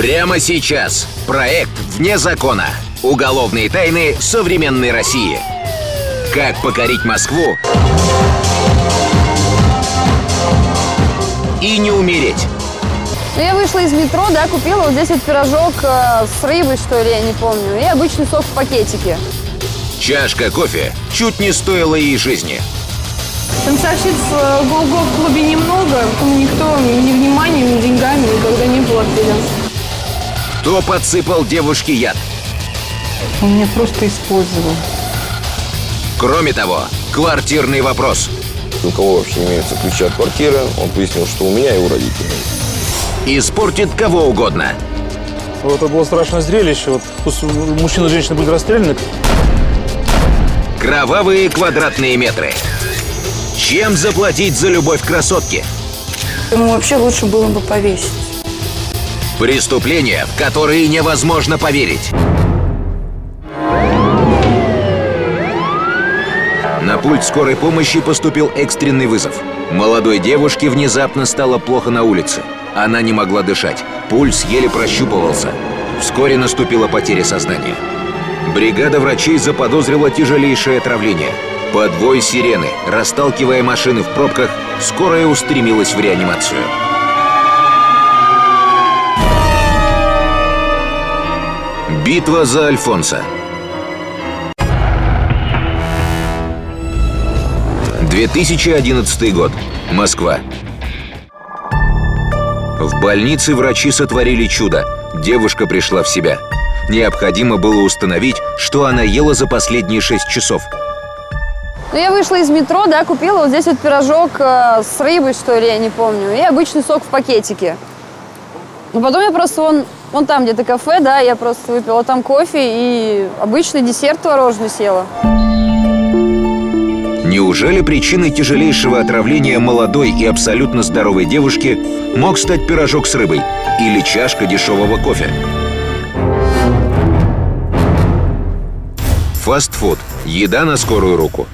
Прямо сейчас. Проект «Вне закона». Уголовные тайны современной России. Как покорить Москву и не умереть. Ну, я вышла из метро, да, купила вот здесь вот пирожок э, с рыбой, что ли, я не помню, и обычный сок в пакетике. Чашка кофе чуть не стоила ей жизни. Танцовщиц э, Голго в клубе немного, никто ни вниманием, ни деньгами никогда не был обделен. Кто подсыпал девушке яд? Он меня просто использовал. Кроме того, квартирный вопрос. У кого вообще имеются ключи от квартиры, он пояснил, что у меня и у родителей. Испортит кого угодно. Вот Это было страшное зрелище. Вот мужчина и женщина были расстреляны. Кровавые квадратные метры. Чем заплатить за любовь красотки? Ему вообще лучше было бы повесить. Преступления, в которые невозможно поверить. На пульт скорой помощи поступил экстренный вызов. Молодой девушке внезапно стало плохо на улице. Она не могла дышать. Пульс еле прощупывался. Вскоре наступила потеря сознания. Бригада врачей заподозрила тяжелейшее отравление. Под вой сирены, расталкивая машины в пробках, скорая устремилась в реанимацию. Битва за Альфонса. 2011 год. Москва. В больнице врачи сотворили чудо. Девушка пришла в себя. Необходимо было установить, что она ела за последние шесть часов. Ну, я вышла из метро, да, купила вот здесь вот пирожок э, с рыбой, что ли, я не помню, и обычный сок в пакетике. Ну, потом я просто вон, вон там где-то кафе, да, я просто выпила там кофе и обычный десерт творожный съела. Неужели причиной тяжелейшего отравления молодой и абсолютно здоровой девушки мог стать пирожок с рыбой или чашка дешевого кофе? Фастфуд. Еда на скорую руку.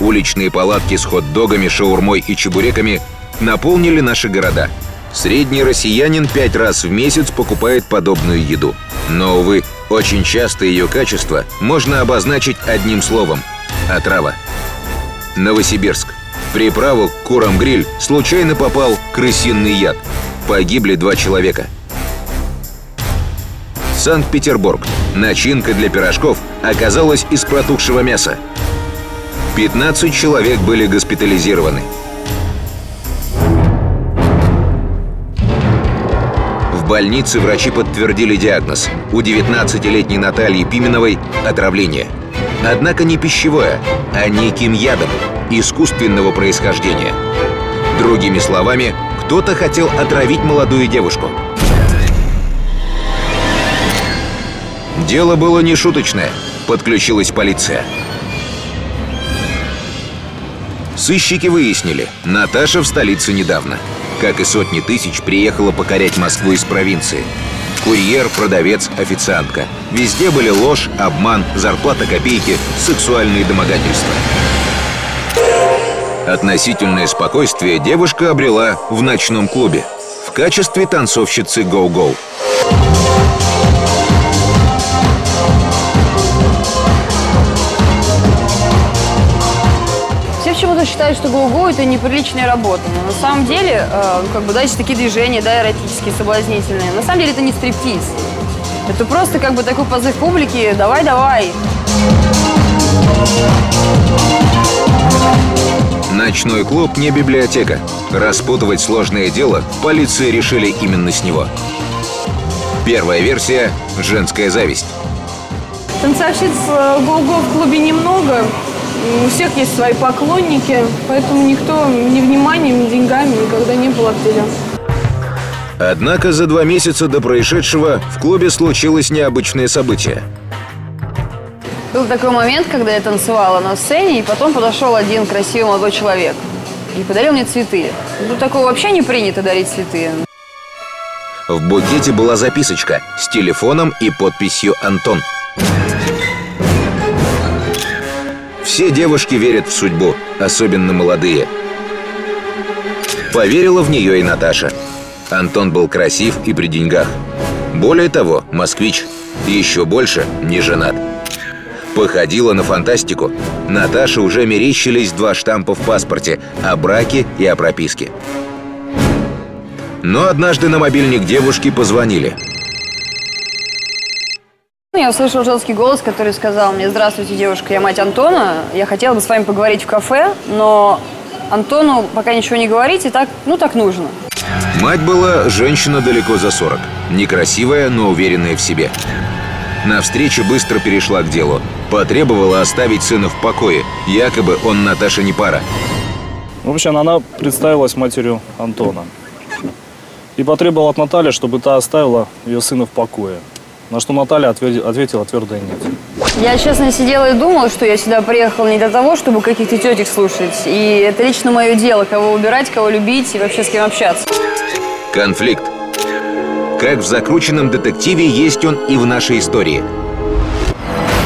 Уличные палатки с хот-догами, шаурмой и чебуреками наполнили наши города. Средний россиянин пять раз в месяц покупает подобную еду. Но, увы, очень часто ее качество можно обозначить одним словом – отрава. Новосибирск. Приправу к курам гриль случайно попал крысиный яд. Погибли два человека. Санкт-Петербург. Начинка для пирожков оказалась из протухшего мяса. 15 человек были госпитализированы. В больнице врачи подтвердили диагноз. У 19-летней Натальи Пименовой отравление. Однако не пищевое, а неким ядом искусственного происхождения. Другими словами, кто-то хотел отравить молодую девушку. Дело было не шуточное. Подключилась полиция. Сыщики выяснили, Наташа в столице недавно. Как и сотни тысяч, приехала покорять Москву из провинции. Курьер, продавец, официантка. Везде были ложь, обман, зарплата копейки, сексуальные домогательства. Относительное спокойствие девушка обрела в ночном клубе в качестве танцовщицы «Гоу-Гоу». Все почему-то считают, что гоу-гоу это неприличная работа. Но на самом деле, э, как бы, да, есть такие движения, да, эротические, соблазнительные. На самом деле это не стриптиз. Это просто как бы такой позыв публики «давай-давай». Ночной клуб не библиотека. Распутывать сложное дело полиции решили именно с него. Первая версия – женская зависть. Танцовщиц э, Голго в клубе немного. У всех есть свои поклонники, поэтому никто ни вниманием, ни деньгами никогда не был обделен. Однако за два месяца до происшедшего в клубе случилось необычное событие. Был такой момент, когда я танцевала на сцене, и потом подошел один красивый молодой человек и подарил мне цветы. Ну, такого вообще не принято дарить цветы. В букете была записочка с телефоном и подписью «Антон». Все девушки верят в судьбу, особенно молодые. Поверила в нее и Наташа. Антон был красив и при деньгах. Более того, москвич. Еще больше не женат. Походила на фантастику. Наташе уже мерещились два штампа в паспорте о браке и о прописке. Но однажды на мобильник девушки позвонили. Ну, Я услышал женский голос, который сказал мне, здравствуйте, девушка, я мать Антона, я хотела бы с вами поговорить в кафе, но Антону пока ничего не говорите, так, ну так нужно. Мать была женщина далеко за 40. Некрасивая, но уверенная в себе. На встрече быстро перешла к делу. Потребовала оставить сына в покое. Якобы он Наташе не пара. В общем, она представилась матерью Антона. И потребовала от Натальи, чтобы та оставила ее сына в покое. На что Наталья отве- ответила твердое нет. Я, честно, сидела и думала, что я сюда приехала не для того, чтобы каких-то тетек слушать. И это лично мое дело, кого убирать, кого любить и вообще с кем общаться. Конфликт. Как в закрученном детективе есть он и в нашей истории.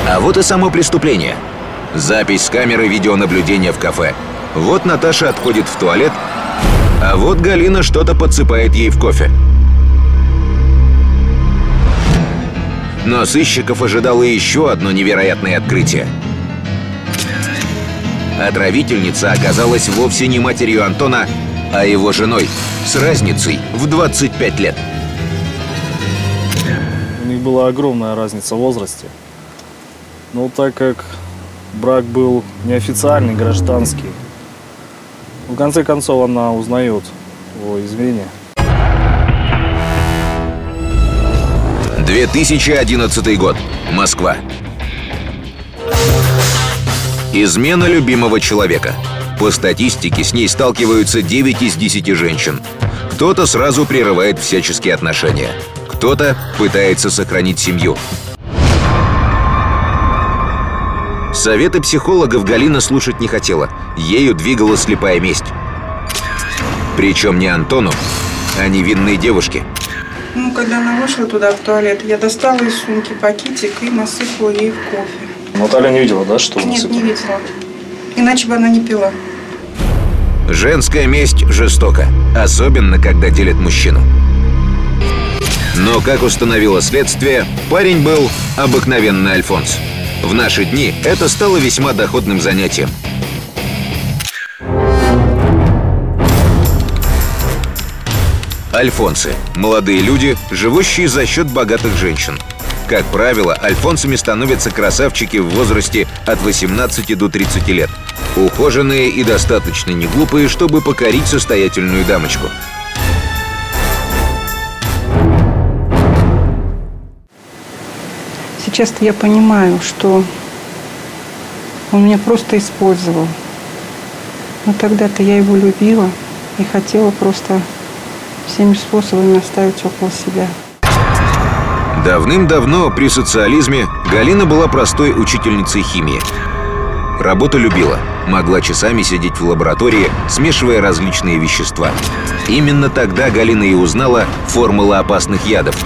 А вот и само преступление. Запись с камеры видеонаблюдения в кафе. Вот Наташа отходит в туалет, а вот Галина что-то подсыпает ей в кофе. Но сыщиков ожидало еще одно невероятное открытие. Отравительница оказалась вовсе не матерью Антона, а его женой, с разницей в 25 лет. У них была огромная разница в возрасте. Но так как брак был неофициальный, гражданский, в конце концов она узнает о измене. 2011 год. Москва. Измена любимого человека. По статистике с ней сталкиваются 9 из 10 женщин. Кто-то сразу прерывает всяческие отношения. Кто-то пытается сохранить семью. Советы психологов Галина слушать не хотела. Ею двигала слепая месть. Причем не Антону, а невинной девушке. Ну, когда она вышла туда, в туалет, я достала из сумки пакетик и насыпала ей в кофе. Наталья не видела, да, что Нет, насыпала? не видела. Иначе бы она не пила. Женская месть жестока, особенно когда делит мужчину. Но, как установило следствие, парень был обыкновенный Альфонс. В наши дни это стало весьма доходным занятием. Альфонсы – молодые люди, живущие за счет богатых женщин. Как правило, альфонсами становятся красавчики в возрасте от 18 до 30 лет. Ухоженные и достаточно неглупые, чтобы покорить состоятельную дамочку. Сейчас-то я понимаю, что он меня просто использовал. Но тогда-то я его любила и хотела просто всеми способами оставить около себя. Давным-давно при социализме Галина была простой учительницей химии. Работу любила, могла часами сидеть в лаборатории, смешивая различные вещества. Именно тогда Галина и узнала формулы опасных ядов.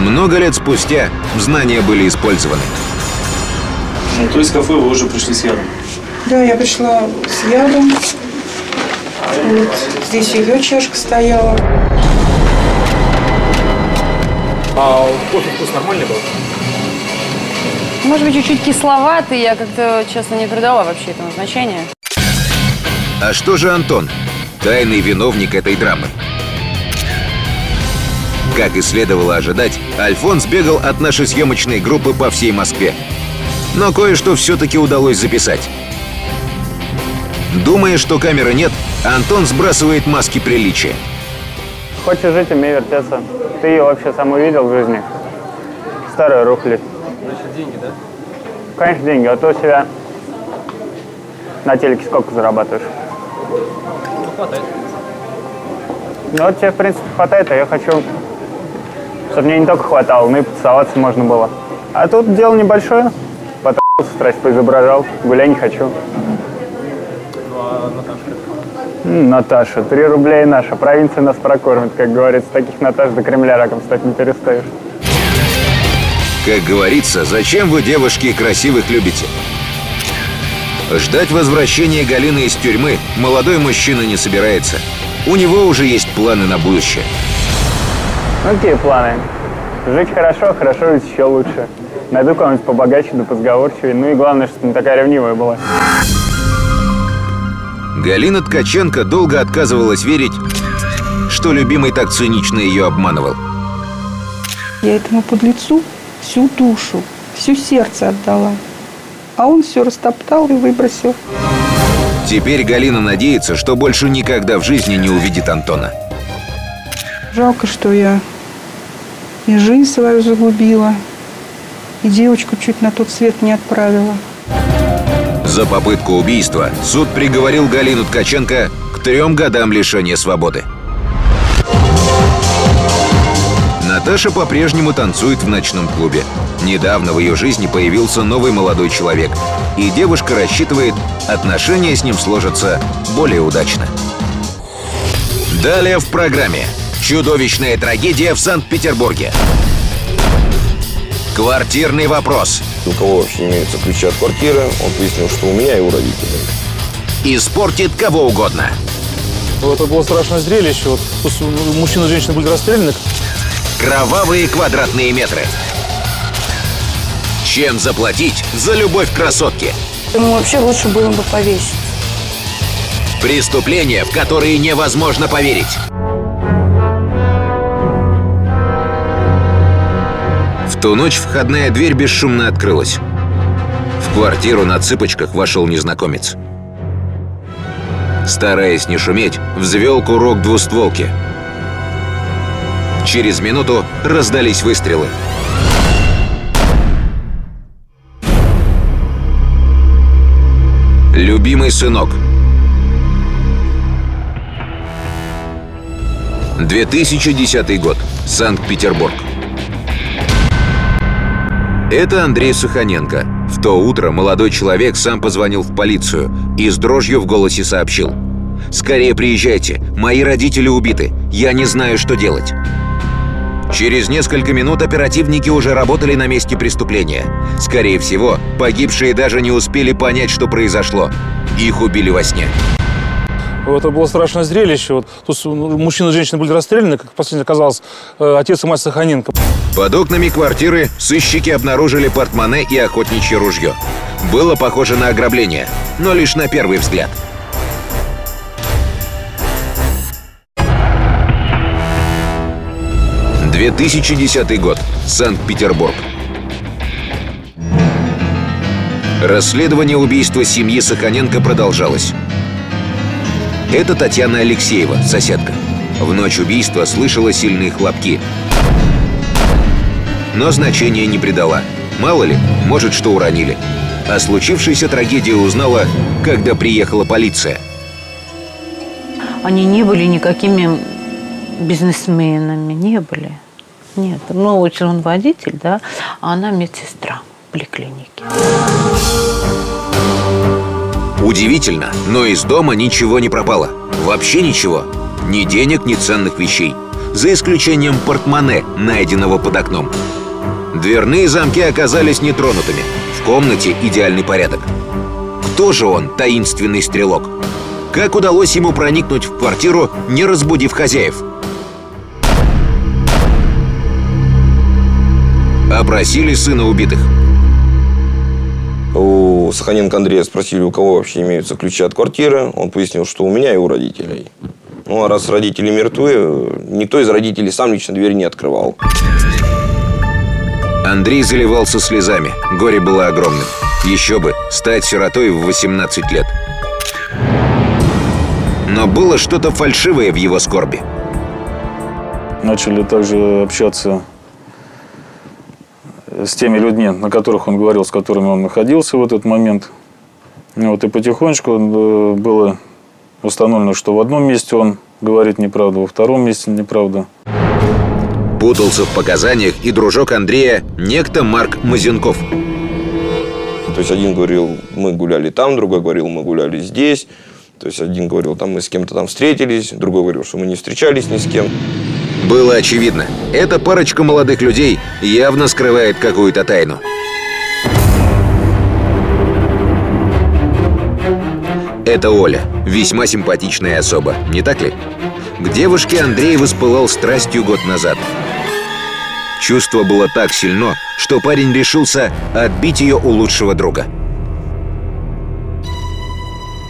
Много лет спустя знания были использованы. Ну, то есть кафе вы уже пришли с ядом? Да, я пришла с ядом. Вот здесь ее чашка стояла. А кофе вкус нормальный был? Может быть, чуть-чуть кисловатый, я как-то, честно, не придала вообще этому значения. А что же Антон? Тайный виновник этой драмы. Как и следовало ожидать, Альфонс бегал от нашей съемочной группы по всей Москве. Но кое-что все-таки удалось записать. Думая, что камеры нет, Антон сбрасывает маски приличия. Хочешь жить, умей вертеться. Ты ее вообще сам увидел в жизни? Старая рухлядь. Значит, деньги, да? Конечно, деньги. А то у себя на телеке сколько зарабатываешь? Ну, хватает. Ну, вот тебе, в принципе, хватает, а я хочу, чтобы мне не только хватало, но и потусоваться можно было. А тут дело небольшое. Потом страсть поизображал. Гулять не хочу. М, Наташа, три рубля и наша. Провинция нас прокормит, как говорится. Таких Наташ до Кремля раком стать не перестаешь. Как говорится, зачем вы, девушки, красивых любите? Ждать возвращения Галины из тюрьмы молодой мужчина не собирается. У него уже есть планы на будущее. Ну, какие планы? Жить хорошо, хорошо жить еще лучше. Найду кого-нибудь побогаче, да позговорчивее. Ну и главное, чтобы не такая ревнивая была. Галина Ткаченко долго отказывалась верить, что любимый так цинично ее обманывал. Я этому подлецу всю душу, всю сердце отдала. А он все растоптал и выбросил. Теперь Галина надеется, что больше никогда в жизни не увидит Антона. Жалко, что я и жизнь свою загубила, и девочку чуть на тот свет не отправила. За попытку убийства суд приговорил Галину Ткаченко к трем годам лишения свободы. Наташа по-прежнему танцует в ночном клубе. Недавно в ее жизни появился новый молодой человек, и девушка рассчитывает, отношения с ним сложатся более удачно. Далее в программе Чудовищная трагедия в Санкт-Петербурге. Квартирный вопрос. У кого вообще имеются ключи от квартиры, он пояснил, что у меня и у родителей. Испортит кого угодно. Ну, Это было страшное зрелище. Вот мужчина и женщина были расстреляны. Кровавые квадратные метры. Чем заплатить за любовь к красотке? Ему вообще лучше было бы повесить. Преступления, в которые невозможно поверить. В ту ночь входная дверь бесшумно открылась. В квартиру на цыпочках вошел незнакомец. Стараясь не шуметь, взвел курок двустволки. Через минуту раздались выстрелы. Любимый сынок. 2010 год. Санкт-Петербург. Это Андрей Суханенко. В то утро молодой человек сам позвонил в полицию и с дрожью в голосе сообщил. «Скорее приезжайте, мои родители убиты, я не знаю, что делать». Через несколько минут оперативники уже работали на месте преступления. Скорее всего, погибшие даже не успели понять, что произошло. Их убили во сне. Это было страшное зрелище. Вот тут мужчина и женщина были расстреляны, как последний оказалось, э, отец и мать Саханенко. Под окнами квартиры сыщики обнаружили портмоне и охотничье ружье. Было похоже на ограбление, но лишь на первый взгляд. «2010 год. Санкт-Петербург. Расследование убийства семьи Саханенко продолжалось. Это Татьяна Алексеева, соседка. В ночь убийства слышала сильные хлопки. Но значения не придала. Мало ли, может, что уронили. О случившейся трагедии узнала, когда приехала полиция. Они не были никакими бизнесменами, не были. Нет, ну, очень он водитель, да, а она медсестра в поликлинике. Удивительно, но из дома ничего не пропало. Вообще ничего. Ни денег, ни ценных вещей. За исключением портмоне, найденного под окном. Дверные замки оказались нетронутыми. В комнате идеальный порядок. Кто же он, таинственный стрелок? Как удалось ему проникнуть в квартиру, не разбудив хозяев? Опросили сына убитых. У Саханенко Андрея спросили, у кого вообще имеются ключи от квартиры. Он пояснил, что у меня и у родителей. Ну, а раз родители мертвы, никто из родителей сам лично дверь не открывал. Андрей заливался слезами. Горе было огромным. Еще бы, стать сиротой в 18 лет. Но было что-то фальшивое в его скорби. Начали также общаться с теми людьми, на которых он говорил, с которыми он находился в этот момент. Вот, и потихонечку э, было установлено, что в одном месте он говорит неправду, во втором месте неправду. Путался в показаниях и дружок Андрея, некто Марк Мазенков. То есть один говорил, мы гуляли там, другой говорил, мы гуляли здесь. То есть один говорил, там мы с кем-то там встретились, другой говорил, что мы не встречались ни с кем. Было очевидно, эта парочка молодых людей явно скрывает какую-то тайну. Это Оля, весьма симпатичная особа, не так ли? К девушке Андрей воспылал страстью год назад. Чувство было так сильно, что парень решился отбить ее у лучшего друга.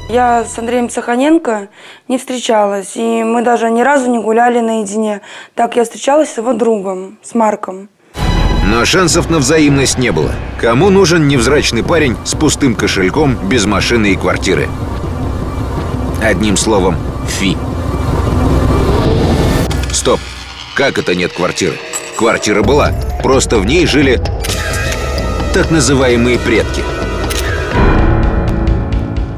Я с Андреем Саханенко не встречалась, и мы даже ни разу не гуляли наедине. Так я встречалась с его другом, с Марком. Но шансов на взаимность не было. Кому нужен невзрачный парень с пустым кошельком, без машины и квартиры? Одним словом, фи. Стоп. Как это нет квартиры? Квартира была, просто в ней жили так называемые предки.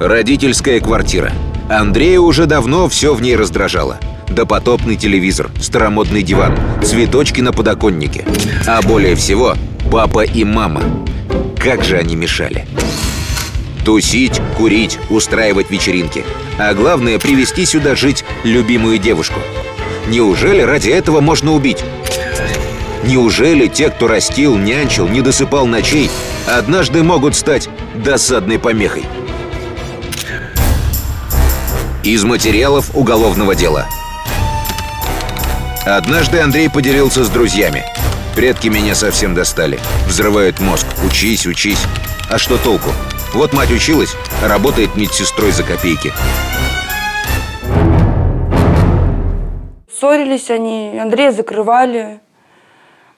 Родительская квартира. Андрея уже давно все в ней раздражало. Допотопный телевизор, старомодный диван, цветочки на подоконнике. А более всего, папа и мама. Как же они мешали. Тусить, курить, устраивать вечеринки. А главное, привести сюда жить любимую девушку. Неужели ради этого можно убить? Неужели те, кто растил, нянчил, не досыпал ночей, однажды могут стать досадной помехой? Из материалов уголовного дела. Однажды Андрей поделился с друзьями. Предки меня совсем достали. Взрывают мозг. Учись, учись. А что толку? Вот мать училась, работает медсестрой за копейки. Ссорились они, Андрея закрывали.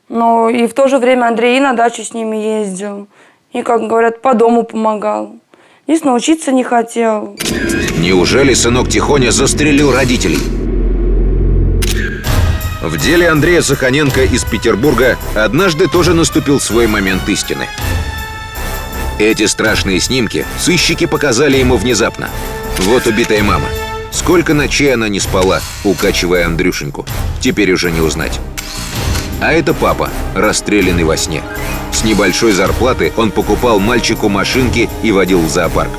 Но и в то же время Андрей и на дачу с ними ездил. И, как говорят, по дому помогал. Единственное, учиться не хотел. Неужели сынок Тихоня застрелил родителей? В деле Андрея Саханенко из Петербурга однажды тоже наступил свой момент истины. Эти страшные снимки сыщики показали ему внезапно. Вот убитая мама. Сколько ночей она не спала, укачивая Андрюшеньку. Теперь уже не узнать. А это папа, расстрелянный во сне. С небольшой зарплаты он покупал мальчику машинки и водил в зоопарк.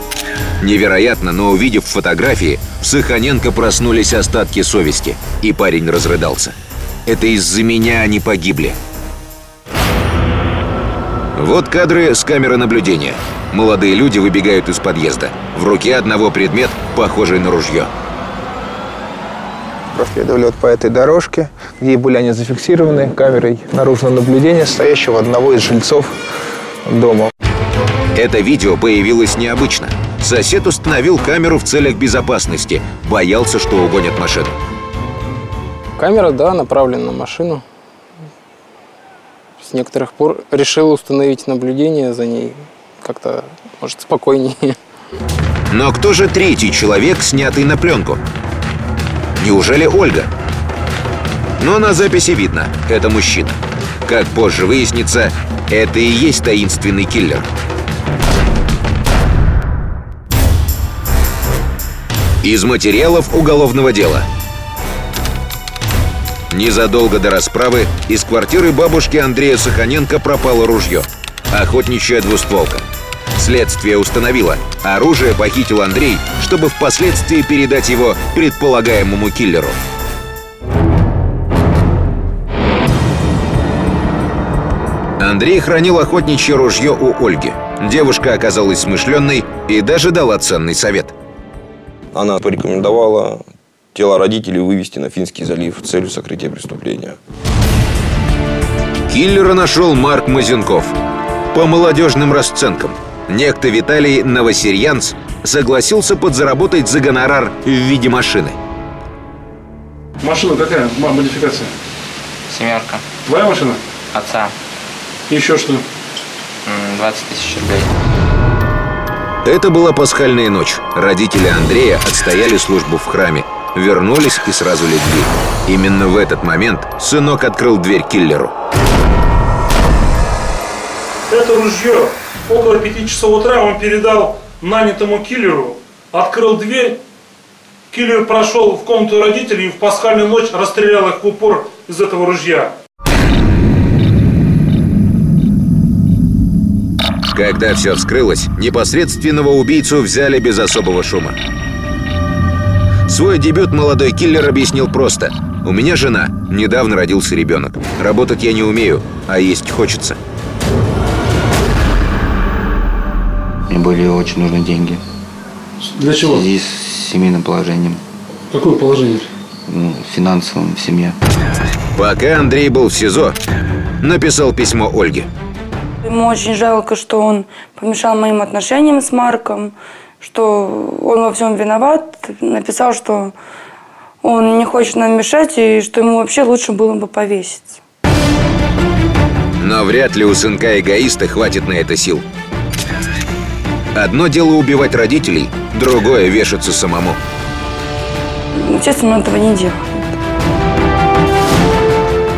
Невероятно, но увидев фотографии, в Саханенко проснулись остатки совести, и парень разрыдался. Это из-за меня они погибли. Вот кадры с камеры наблюдения. Молодые люди выбегают из подъезда. В руке одного предмет, похожий на ружье. Проследовали вот по этой дорожке, где были они зафиксированы камерой наружного наблюдения, стоящего одного из жильцов дома. Это видео появилось необычно. Сосед установил камеру в целях безопасности. Боялся, что угонят машину. Камера, да, направлена на машину. С некоторых пор решил установить наблюдение за ней. Как-то, может, спокойнее. Но кто же третий человек, снятый на пленку? Неужели Ольга? Но на записи видно, это мужчина. Как позже выяснится, это и есть таинственный киллер. Из материалов уголовного дела. Незадолго до расправы из квартиры бабушки Андрея Саханенко пропало ружье. Охотничья двустволка. Следствие установило, оружие похитил Андрей, чтобы впоследствии передать его предполагаемому киллеру. Андрей хранил охотничье ружье у Ольги. Девушка оказалась смышленной и даже дала ценный совет. Она порекомендовала тело родителей вывести на Финский залив с целью сокрытия преступления. Киллера нашел Марк Мазенков. По молодежным расценкам. Некто Виталий Новосельянц согласился подзаработать за гонорар в виде машины. Машина какая? Модификация? Семерка. Твоя машина? Отца. Еще что? М, 20 тысяч рублей. Это была пасхальная ночь. Родители Андрея отстояли службу в храме. Вернулись и сразу легли. Именно в этот момент сынок открыл дверь киллеру. Это ружье. Около пяти часов утра он передал нанятому киллеру, открыл дверь. Киллер прошел в комнату родителей и в пасхальную ночь расстрелял их в упор из этого ружья. Когда все вскрылось, непосредственного убийцу взяли без особого шума. Свой дебют молодой киллер объяснил просто. «У меня жена, недавно родился ребенок. Работать я не умею, а есть хочется». Мне были очень нужны деньги. Для чего? В связи с семейным положением. Какое положение? Ну, финансовым в семье. Пока Андрей был в СИЗО, написал письмо Ольге. Ему очень жалко, что он помешал моим отношениям с Марком, что он во всем виноват. Написал, что он не хочет нам мешать и что ему вообще лучше было бы повеситься. Но вряд ли у сынка-эгоиста хватит на это сил. Одно дело убивать родителей, другое вешаться самому. Естественно, этого не делал.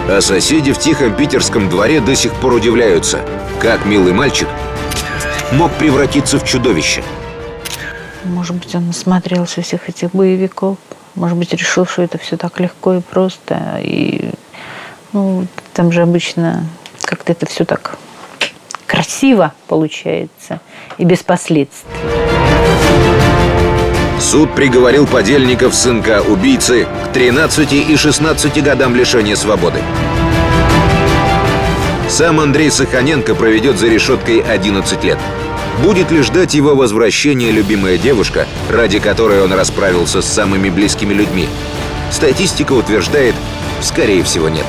А соседи в тихом питерском дворе до сих пор удивляются, как милый мальчик мог превратиться в чудовище. Может быть, он насмотрелся всех этих боевиков. Может быть, решил, что это все так легко и просто. И ну, там же обычно как-то это все так красиво получается и без последствий. Суд приговорил подельников сынка убийцы к 13 и 16 годам лишения свободы. Сам Андрей Саханенко проведет за решеткой 11 лет. Будет ли ждать его возвращения любимая девушка, ради которой он расправился с самыми близкими людьми? Статистика утверждает, скорее всего, нет.